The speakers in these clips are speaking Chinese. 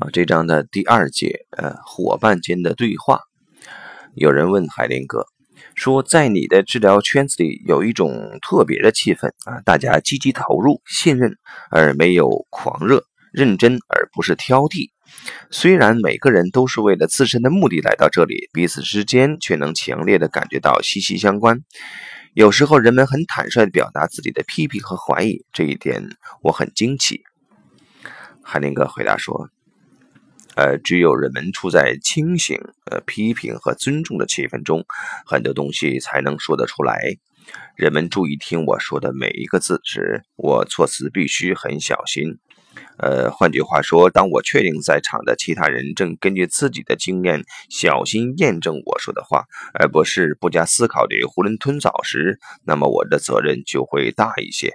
啊，这章的第二节，呃，伙伴间的对话。有人问海林哥，说在你的治疗圈子里有一种特别的气氛啊，大家积极投入、信任而没有狂热，认真而不是挑剔。虽然每个人都是为了自身的目的来到这里，彼此之间却能强烈的感觉到息息相关。有时候人们很坦率地表达自己的批评和怀疑，这一点我很惊奇。海林哥回答说。呃，只有人们处在清醒、呃批评和尊重的气氛中，很多东西才能说得出来。人们注意听我说的每一个字时，我措辞必须很小心。呃，换句话说，当我确定在场的其他人正根据自己的经验小心验证我说的话，而不是不加思考地囫囵吞枣时，那么我的责任就会大一些。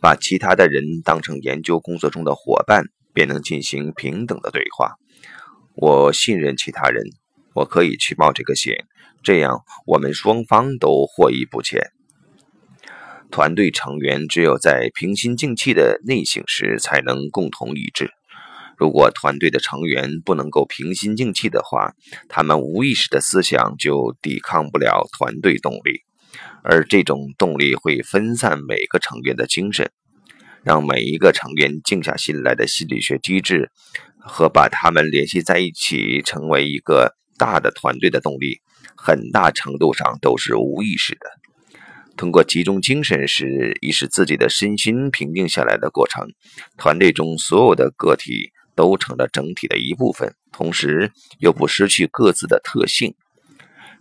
把其他的人当成研究工作中的伙伴。便能进行平等的对话。我信任其他人，我可以去冒这个险，这样我们双方都获益不浅。团队成员只有在平心静气的内省时，才能共同一致。如果团队的成员不能够平心静气的话，他们无意识的思想就抵抗不了团队动力，而这种动力会分散每个成员的精神。让每一个成员静下心来的心理学机制，和把他们联系在一起，成为一个大的团队的动力，很大程度上都是无意识的。通过集中精神时，以使自己的身心平静下来的过程，团队中所有的个体都成了整体的一部分，同时又不失去各自的特性。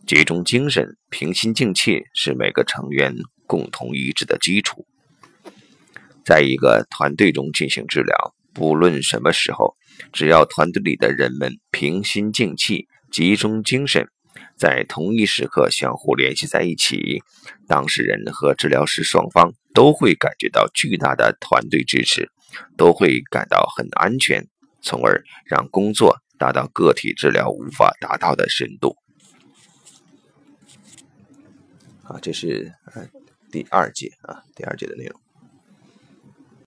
集中精神、平心静气是每个成员共同一致的基础。在一个团队中进行治疗，不论什么时候，只要团队里的人们平心静气、集中精神，在同一时刻相互联系在一起，当事人和治疗师双方都会感觉到巨大的团队支持，都会感到很安全，从而让工作达到个体治疗无法达到的深度。啊，这是第二节啊，第二节的内容。